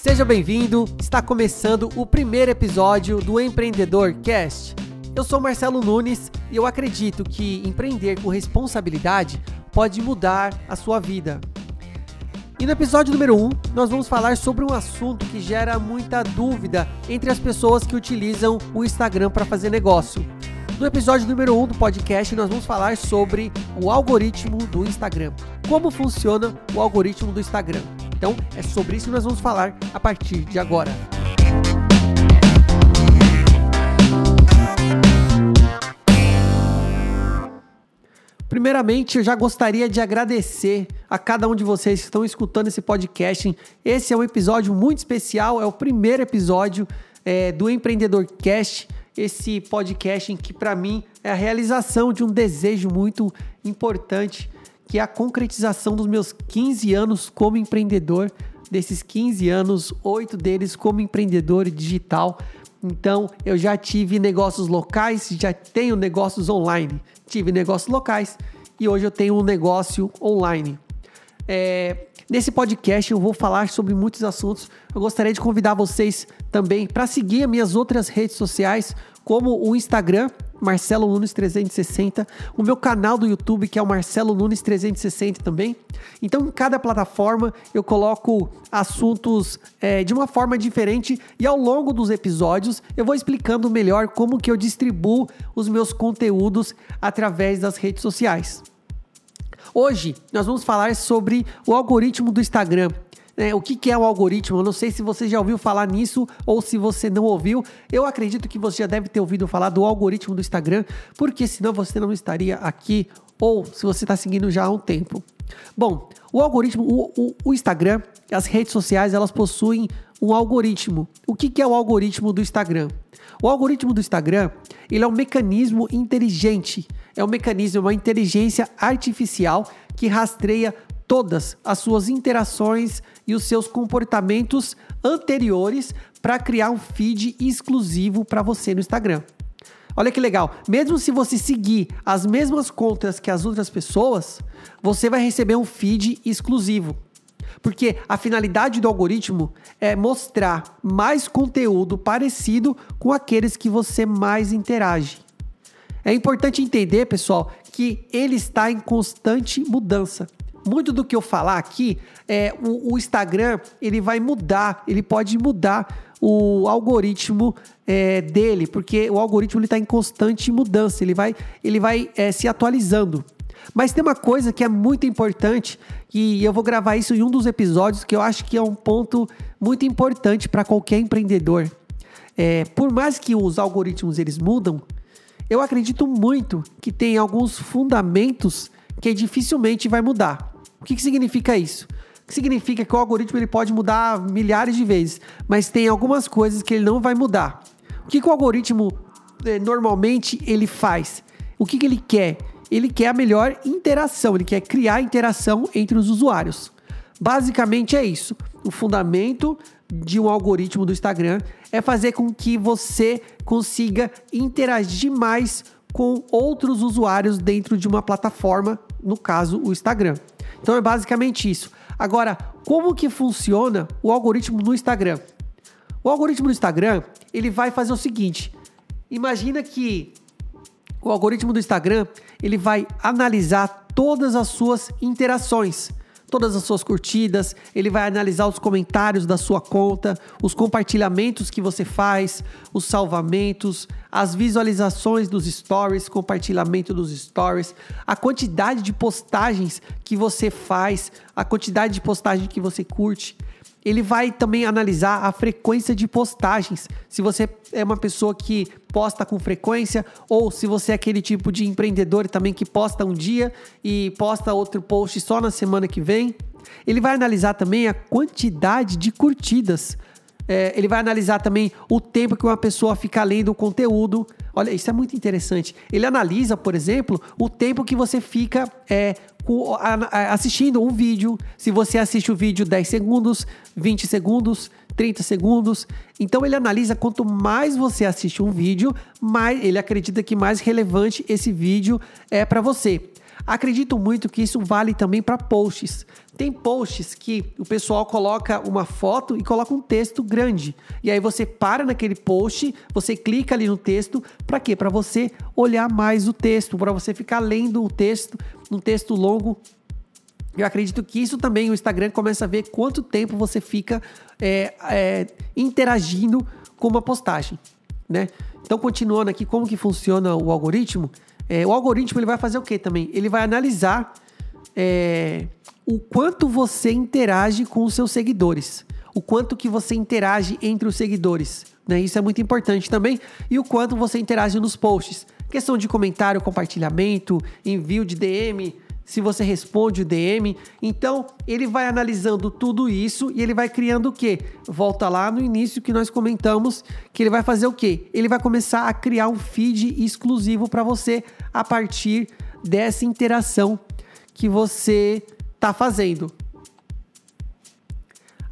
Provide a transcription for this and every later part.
Seja bem-vindo, está começando o primeiro episódio do Empreendedor Cast. Eu sou Marcelo Nunes e eu acredito que empreender com responsabilidade pode mudar a sua vida. E no episódio número 1, um, nós vamos falar sobre um assunto que gera muita dúvida entre as pessoas que utilizam o Instagram para fazer negócio. No episódio número 1 um do podcast, nós vamos falar sobre o algoritmo do Instagram. Como funciona o algoritmo do Instagram. Então, é sobre isso que nós vamos falar a partir de agora. Primeiramente, eu já gostaria de agradecer a cada um de vocês que estão escutando esse podcast. Esse é um episódio muito especial, é o primeiro episódio é, do Empreendedor Cast esse podcast que para mim é a realização de um desejo muito importante, que é a concretização dos meus 15 anos como empreendedor. Desses 15 anos, oito deles como empreendedor digital. Então, eu já tive negócios locais, já tenho negócios online. Tive negócios locais e hoje eu tenho um negócio online. É, Nesse podcast eu vou falar sobre muitos assuntos. Eu gostaria de convidar vocês também para seguir as minhas outras redes sociais, como o Instagram, Marcelo Nunes 360, o meu canal do YouTube, que é o Marcelo Nunes 360 também. Então, em cada plataforma eu coloco assuntos é, de uma forma diferente e ao longo dos episódios eu vou explicando melhor como que eu distribuo os meus conteúdos através das redes sociais. Hoje nós vamos falar sobre o algoritmo do Instagram. É, o que, que, é o algoritmo? Eu não sei se você já ouviu falar nisso ou se você não ouviu. Eu acredito que você já deve ter ouvido falar do algoritmo do Instagram, porque senão você não estaria aqui ou se você está seguindo já há um tempo. Bom, o algoritmo, o, o, o, Instagram, as redes sociais, elas possuem um algoritmo. O que, que é o algoritmo do Instagram? O algoritmo do Instagram, ele é um mecanismo inteligente é um mecanismo, uma inteligência artificial que rastreia todas as suas interações e os seus comportamentos anteriores para criar um feed exclusivo para você no Instagram. Olha que legal, mesmo se você seguir as mesmas contas que as outras pessoas, você vai receber um feed exclusivo. Porque a finalidade do algoritmo é mostrar mais conteúdo parecido com aqueles que você mais interage. É importante entender, pessoal, que ele está em constante mudança. Muito do que eu falar aqui, é, o, o Instagram ele vai mudar, ele pode mudar o algoritmo é, dele, porque o algoritmo está em constante mudança, ele vai, ele vai é, se atualizando. Mas tem uma coisa que é muito importante, e eu vou gravar isso em um dos episódios, que eu acho que é um ponto muito importante para qualquer empreendedor. É, por mais que os algoritmos eles mudam, eu acredito muito que tem alguns fundamentos que dificilmente vai mudar. O que, que significa isso? Que significa que o algoritmo ele pode mudar milhares de vezes, mas tem algumas coisas que ele não vai mudar. O que, que o algoritmo eh, normalmente ele faz? O que, que ele quer? Ele quer a melhor interação, ele quer criar interação entre os usuários. Basicamente é isso. O fundamento de um algoritmo do Instagram é fazer com que você consiga interagir mais com outros usuários dentro de uma plataforma, no caso o Instagram. Então é basicamente isso. Agora, como que funciona o algoritmo no Instagram? O algoritmo do Instagram, ele vai fazer o seguinte: imagina que o algoritmo do Instagram, ele vai analisar todas as suas interações todas as suas curtidas, ele vai analisar os comentários da sua conta, os compartilhamentos que você faz, os salvamentos, as visualizações dos stories, compartilhamento dos stories, a quantidade de postagens que você faz, a quantidade de postagem que você curte. Ele vai também analisar a frequência de postagens. Se você é uma pessoa que posta com frequência ou se você é aquele tipo de empreendedor também que posta um dia e posta outro post só na semana que vem. Ele vai analisar também a quantidade de curtidas. É, ele vai analisar também o tempo que uma pessoa fica lendo o conteúdo. Olha, isso é muito interessante. Ele analisa, por exemplo, o tempo que você fica é, assistindo um vídeo. Se você assiste o vídeo 10 segundos, 20 segundos, 30 segundos. Então ele analisa quanto mais você assiste um vídeo, mais ele acredita que mais relevante esse vídeo é para você. Acredito muito que isso vale também para posts. Tem posts que o pessoal coloca uma foto e coloca um texto grande. E aí você para naquele post, você clica ali no texto, para quê? Para você olhar mais o texto, para você ficar lendo o texto, um texto longo. Eu acredito que isso também o Instagram começa a ver quanto tempo você fica é, é, interagindo com uma postagem, né? Então, continuando aqui, como que funciona o algoritmo? É, o algoritmo ele vai fazer o que também? Ele vai analisar é, o quanto você interage com os seus seguidores, o quanto que você interage entre os seguidores, né? Isso é muito importante também e o quanto você interage nos posts, questão de comentário, compartilhamento, envio de DM, se você responde o DM. Então, ele vai analisando tudo isso e ele vai criando o quê? Volta lá no início que nós comentamos que ele vai fazer o quê? Ele vai começar a criar um feed exclusivo para você a partir dessa interação que você está fazendo.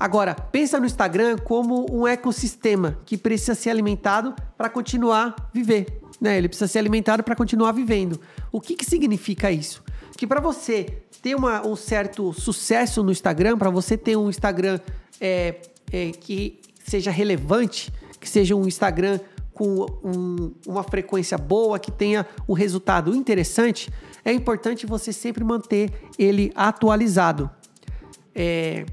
Agora, pensa no Instagram como um ecossistema que precisa ser alimentado para continuar viver. Né? Ele precisa ser alimentado para continuar vivendo. O que, que significa isso? Que para você ter uma, um certo sucesso no Instagram, para você ter um Instagram é, é, que seja relevante, que seja um Instagram com um, uma frequência boa, que tenha um resultado interessante, é importante você sempre manter ele atualizado. É,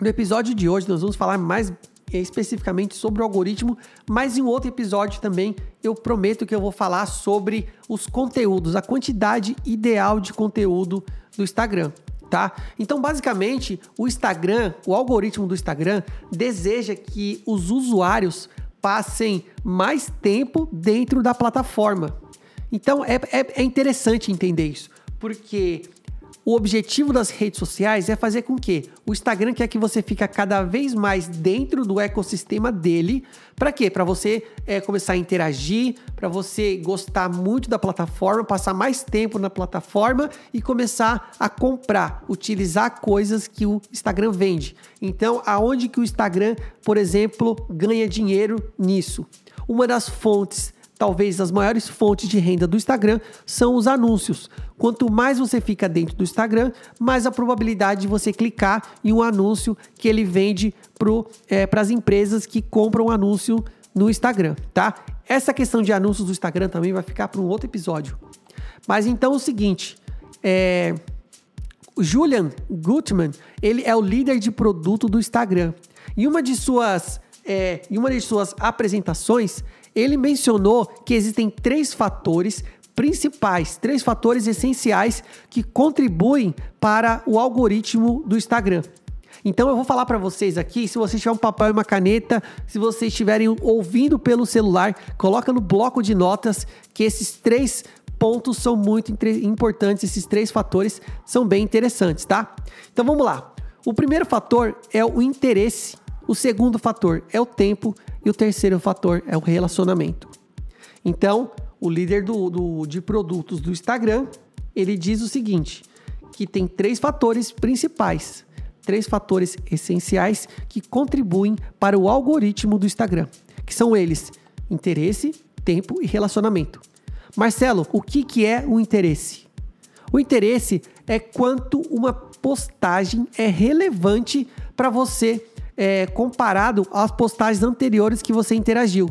no episódio de hoje, nós vamos falar mais especificamente sobre o algoritmo, mas em outro episódio também eu prometo que eu vou falar sobre os conteúdos, a quantidade ideal de conteúdo do Instagram. Tá? Então, basicamente, o Instagram, o algoritmo do Instagram, deseja que os usuários passem mais tempo dentro da plataforma. Então, é, é, é interessante entender isso, porque o objetivo das redes sociais é fazer com que o Instagram quer que você fique cada vez mais dentro do ecossistema dele. Para quê? Para você é, começar a interagir, para você gostar muito da plataforma, passar mais tempo na plataforma e começar a comprar, utilizar coisas que o Instagram vende. Então, aonde que o Instagram, por exemplo, ganha dinheiro nisso? Uma das fontes talvez as maiores fontes de renda do Instagram são os anúncios. Quanto mais você fica dentro do Instagram, mais a probabilidade de você clicar em um anúncio que ele vende para as é, empresas que compram anúncio no Instagram, tá? Essa questão de anúncios do Instagram também vai ficar para um outro episódio. Mas então é o seguinte, é, Julian Gutman, ele é o líder de produto do Instagram. E uma de suas, é, em uma de suas apresentações, ele mencionou que existem três fatores principais, três fatores essenciais que contribuem para o algoritmo do Instagram. Então eu vou falar para vocês aqui, se você tiver um papel e uma caneta, se vocês estiverem ouvindo pelo celular, coloca no bloco de notas que esses três pontos são muito importantes, esses três fatores são bem interessantes, tá? Então vamos lá. O primeiro fator é o interesse, o segundo fator é o tempo e o terceiro fator é o relacionamento. Então, o líder do, do, de produtos do Instagram, ele diz o seguinte, que tem três fatores principais, três fatores essenciais que contribuem para o algoritmo do Instagram, que são eles: interesse, tempo e relacionamento. Marcelo, o que, que é o interesse? O interesse é quanto uma postagem é relevante para você é, comparado às postagens anteriores que você interagiu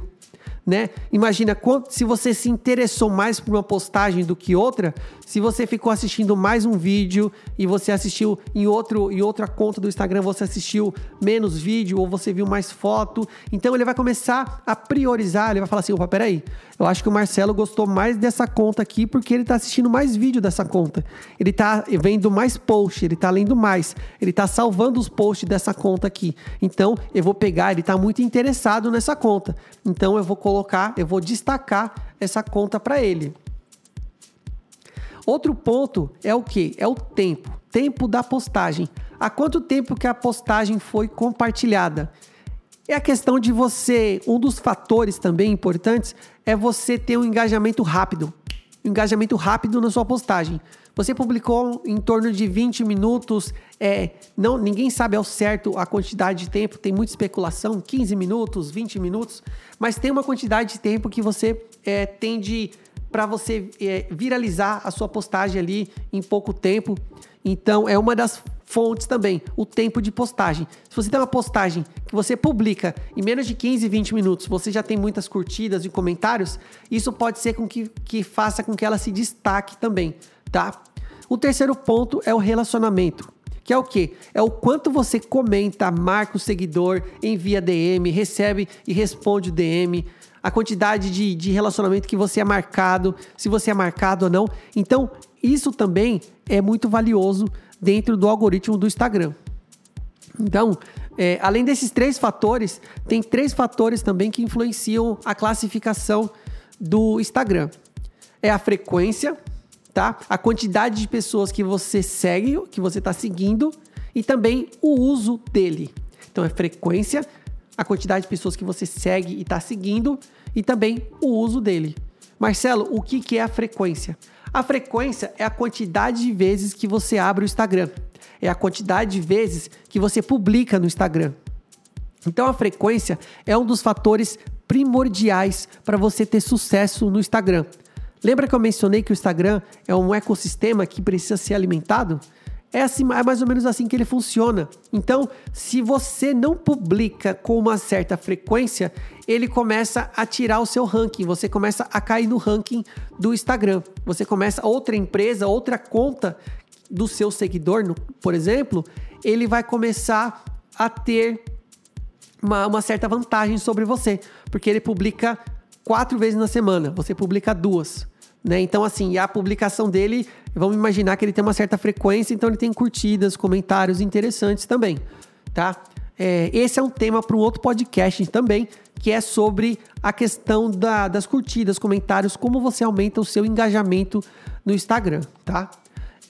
né? Imagina quanto, se você se interessou mais por uma postagem do que outra, se você ficou assistindo mais um vídeo e você assistiu em outro em outra conta do Instagram, você assistiu menos vídeo ou você viu mais foto, então ele vai começar a priorizar, ele vai falar assim, opa, peraí, eu acho que o Marcelo gostou mais dessa conta aqui porque ele está assistindo mais vídeo dessa conta. Ele está vendo mais post, ele está lendo mais, ele está salvando os posts dessa conta aqui. Então, eu vou pegar, ele está muito interessado nessa conta. Então, eu vou colocar, eu vou destacar essa conta para ele. Outro ponto é o que? É o tempo. Tempo da postagem. Há quanto tempo que a postagem foi compartilhada? É a questão de você. Um dos fatores também importantes é você ter um engajamento rápido. Um engajamento rápido na sua postagem. Você publicou em torno de 20 minutos, é, não, ninguém sabe ao certo a quantidade de tempo, tem muita especulação, 15 minutos, 20 minutos, mas tem uma quantidade de tempo que você é, tem de para você é, viralizar a sua postagem ali em pouco tempo. Então, é uma das fontes também, o tempo de postagem. Se você tem uma postagem que você publica em menos de 15, 20 minutos, você já tem muitas curtidas e comentários, isso pode ser com que, que faça com que ela se destaque também, tá? O terceiro ponto é o relacionamento. Que é o quê? É o quanto você comenta, marca o seguidor, envia DM, recebe e responde o DM, a quantidade de, de relacionamento que você é marcado, se você é marcado ou não. Então, isso também é muito valioso dentro do algoritmo do Instagram. Então, é, além desses três fatores, tem três fatores também que influenciam a classificação do Instagram. É a frequência, tá? A quantidade de pessoas que você segue, que você está seguindo, e também o uso dele. Então é frequência, a quantidade de pessoas que você segue e está seguindo, e também o uso dele. Marcelo, o que, que é a frequência? A frequência é a quantidade de vezes que você abre o Instagram. É a quantidade de vezes que você publica no Instagram. Então a frequência é um dos fatores primordiais para você ter sucesso no Instagram. Lembra que eu mencionei que o Instagram é um ecossistema que precisa ser alimentado? É, assim, é mais ou menos assim que ele funciona. Então, se você não publica com uma certa frequência, ele começa a tirar o seu ranking, você começa a cair no ranking do Instagram. Você começa outra empresa, outra conta do seu seguidor, no, por exemplo, ele vai começar a ter uma, uma certa vantagem sobre você, porque ele publica quatro vezes na semana, você publica duas. Né? Então, assim, a publicação dele, vamos imaginar que ele tem uma certa frequência, então ele tem curtidas, comentários interessantes também, tá? É, esse é um tema para um outro podcast também, que é sobre a questão da, das curtidas, comentários, como você aumenta o seu engajamento no Instagram, tá?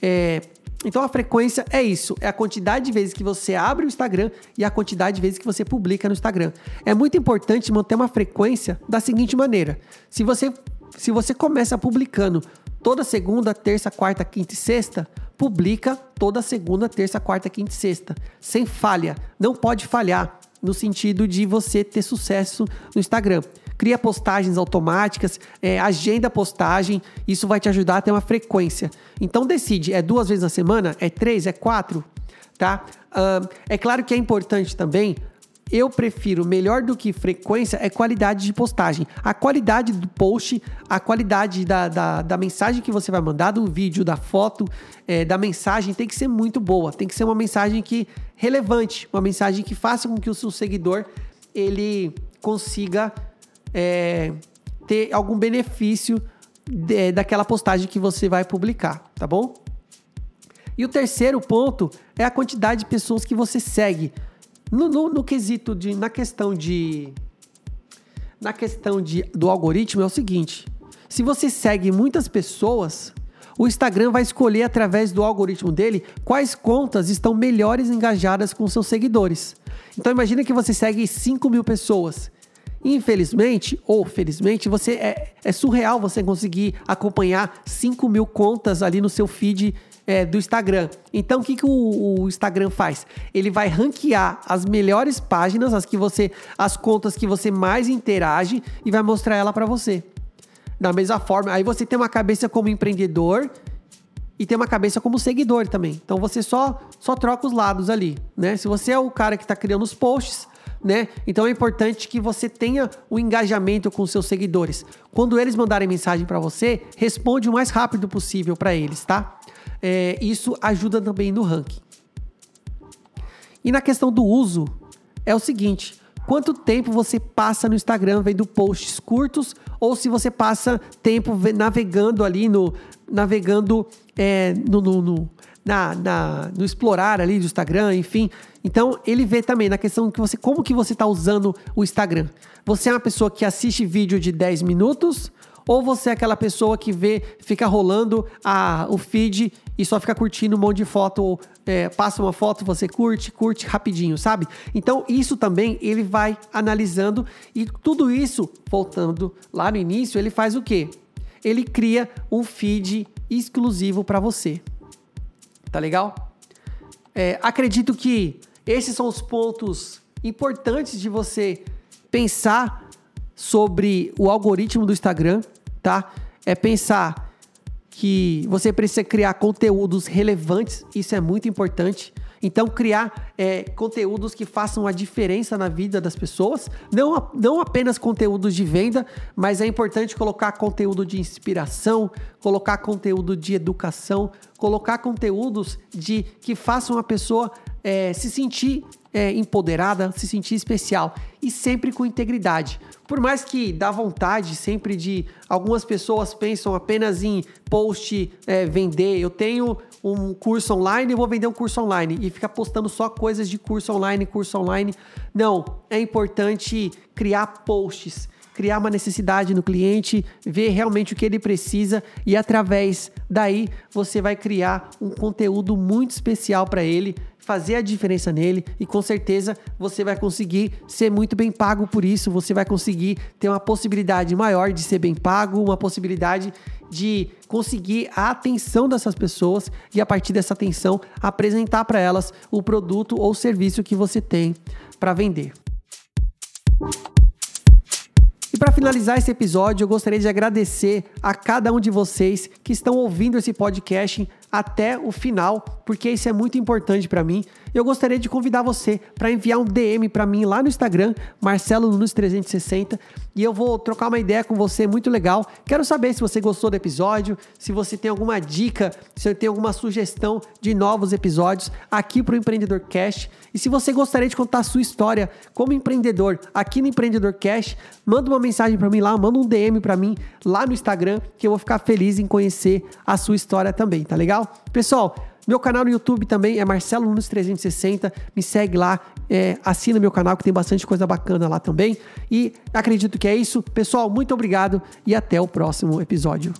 É, então a frequência é isso, é a quantidade de vezes que você abre o Instagram e a quantidade de vezes que você publica no Instagram. É muito importante manter uma frequência da seguinte maneira: se você se você começa publicando toda segunda, terça, quarta, quinta e sexta, publica toda segunda, terça, quarta, quinta e sexta, sem falha. Não pode falhar no sentido de você ter sucesso no Instagram. Cria postagens automáticas, é, agenda postagem, isso vai te ajudar a ter uma frequência. Então decide, é duas vezes na semana? É três? É quatro? Tá? Uh, é claro que é importante também eu prefiro melhor do que frequência é qualidade de postagem. A qualidade do post, a qualidade da, da, da mensagem que você vai mandar, do vídeo, da foto, é, da mensagem, tem que ser muito boa. Tem que ser uma mensagem que relevante, uma mensagem que faça com que o seu seguidor ele consiga é, ter algum benefício de, daquela postagem que você vai publicar, tá bom? E o terceiro ponto é a quantidade de pessoas que você segue. No, no, no quesito de. Na questão de. Na questão de, do algoritmo é o seguinte: se você segue muitas pessoas, o Instagram vai escolher através do algoritmo dele quais contas estão melhores engajadas com seus seguidores. Então imagina que você segue 5 mil pessoas. Infelizmente, ou felizmente, você é, é surreal você conseguir acompanhar 5 mil contas ali no seu feed é, do Instagram. Então, o que, que o, o, Instagram faz? Ele vai ranquear as melhores páginas, as que você, as contas que você mais interage e vai mostrar ela para você. Da mesma forma, aí você tem uma cabeça como empreendedor e tem uma cabeça como seguidor também. Então você só só troca os lados ali, né? Se você é o cara que está criando os posts, né? Então é importante que você tenha o engajamento com seus seguidores. Quando eles mandarem mensagem para você, responde o mais rápido possível para eles, tá? é, isso ajuda também no ranking. E na questão do uso, é o seguinte: quanto tempo você passa no Instagram vendo posts curtos ou se você passa tempo navegando ali no navegando é, no, no, no, na, na, no explorar ali do Instagram, enfim. Então ele vê também na questão que você como que você está usando o Instagram. Você é uma pessoa que assiste vídeo de 10 minutos ou você é aquela pessoa que vê, fica rolando a, o feed e só fica curtindo um monte de foto, ou, é, passa uma foto, você curte, curte rapidinho, sabe? Então isso também ele vai analisando e tudo isso, voltando lá no início, ele faz o quê? Ele cria um feed exclusivo para você. Tá legal? É, acredito que esses são os pontos importantes de você pensar sobre o algoritmo do Instagram tá? é pensar que você precisa criar conteúdos relevantes, isso é muito importante. Então, criar é, conteúdos que façam a diferença na vida das pessoas, não, não apenas conteúdos de venda, mas é importante colocar conteúdo de inspiração, colocar conteúdo de educação, colocar conteúdos de que façam a pessoa é, se sentir é, empoderada, se sentir especial e sempre com integridade. Por mais que dá vontade sempre de. Algumas pessoas pensam apenas em post, é, vender. Eu tenho um curso online, eu vou vender um curso online e ficar postando só coisas de curso online, curso online. Não, é importante criar posts criar uma necessidade no cliente, ver realmente o que ele precisa e através daí você vai criar um conteúdo muito especial para ele, fazer a diferença nele e com certeza você vai conseguir ser muito bem pago por isso, você vai conseguir ter uma possibilidade maior de ser bem pago, uma possibilidade de conseguir a atenção dessas pessoas e a partir dessa atenção apresentar para elas o produto ou serviço que você tem para vender. Finalizar esse episódio, eu gostaria de agradecer a cada um de vocês que estão ouvindo esse podcast até o final, porque isso é muito importante para mim. Eu gostaria de convidar você para enviar um DM para mim lá no Instagram, Marcelo Nunes 360, e eu vou trocar uma ideia com você muito legal. Quero saber se você gostou do episódio, se você tem alguma dica, se tem alguma sugestão de novos episódios aqui para o Empreendedor Cash. E se você gostaria de contar a sua história como empreendedor aqui no Empreendedor Cash, manda uma mensagem para mim lá, manda um DM para mim lá no Instagram, que eu vou ficar feliz em conhecer a sua história também, tá legal? Pessoal, meu canal no YouTube também é Marcelo Nunes 360. Me segue lá, é, assina meu canal que tem bastante coisa bacana lá também. E acredito que é isso. Pessoal, muito obrigado e até o próximo episódio.